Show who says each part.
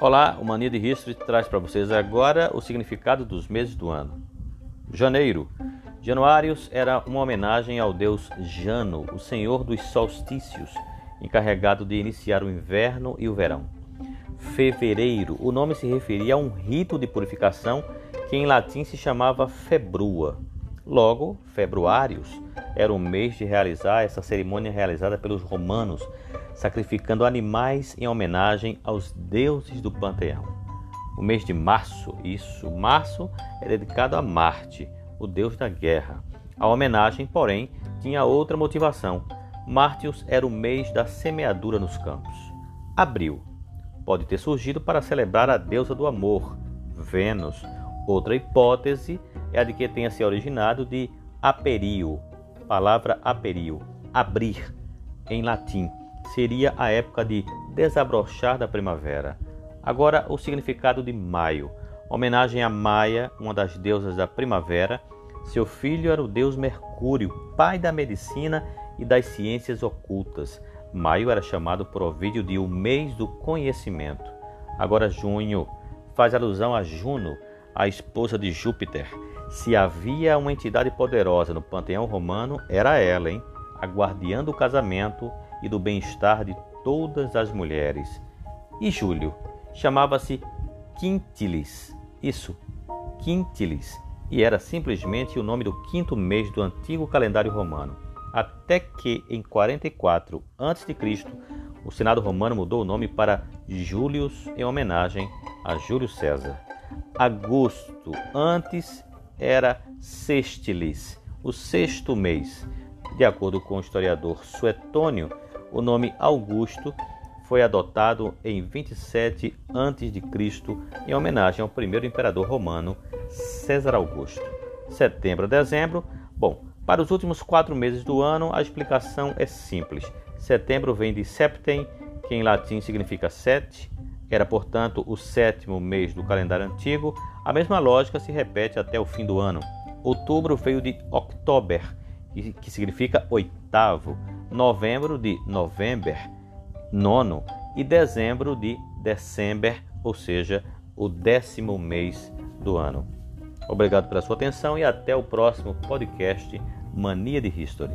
Speaker 1: Olá, o Mania de History traz para vocês agora o significado dos meses do ano. Janeiro. Januários era uma homenagem ao deus Jano, o senhor dos solstícios, encarregado de iniciar o inverno e o verão. Fevereiro. O nome se referia a um rito de purificação que em latim se chamava februa. Logo, februários era o mês de realizar essa cerimônia realizada pelos romanos, sacrificando animais em homenagem aos deuses do panteão. O mês de março, isso, março é dedicado a Marte, o deus da guerra. A homenagem, porém, tinha outra motivação. Mártios era o mês da semeadura nos campos. Abril pode ter surgido para celebrar a deusa do amor, Vênus. Outra hipótese é a de que tenha se originado de aperio, palavra aperio, abrir, em latim, seria a época de desabrochar da primavera. Agora, o significado de maio. Homenagem a Maia, uma das deusas da primavera. Seu filho era o deus Mercúrio, pai da medicina e das ciências ocultas. Maio era chamado por Ovídio de o mês do conhecimento. Agora, junho faz alusão a Juno, a esposa de Júpiter. Se havia uma entidade poderosa no panteão romano, era ela, hein? A guardiã do casamento e do bem-estar de todas as mulheres. E Júlio chamava-se Quintilis, isso, Quintilis, e era simplesmente o nome do quinto mês do antigo calendário romano. Até que em 44 a.C., o Senado romano mudou o nome para Július em homenagem a Júlio César. Agosto antes era Sextilis, o sexto mês. De acordo com o historiador Suetônio, o nome Augusto foi adotado em 27 a.C. em homenagem ao primeiro imperador romano, César Augusto. Setembro a dezembro. Bom, para os últimos quatro meses do ano, a explicação é simples. Setembro vem de septem, que em latim significa sete, era, portanto, o sétimo mês do calendário antigo. A mesma lógica se repete até o fim do ano. Outubro veio de October, que significa oitavo novembro de November, nono, e dezembro de December, ou seja, o décimo mês do ano. Obrigado pela sua atenção e até o próximo podcast Mania de History.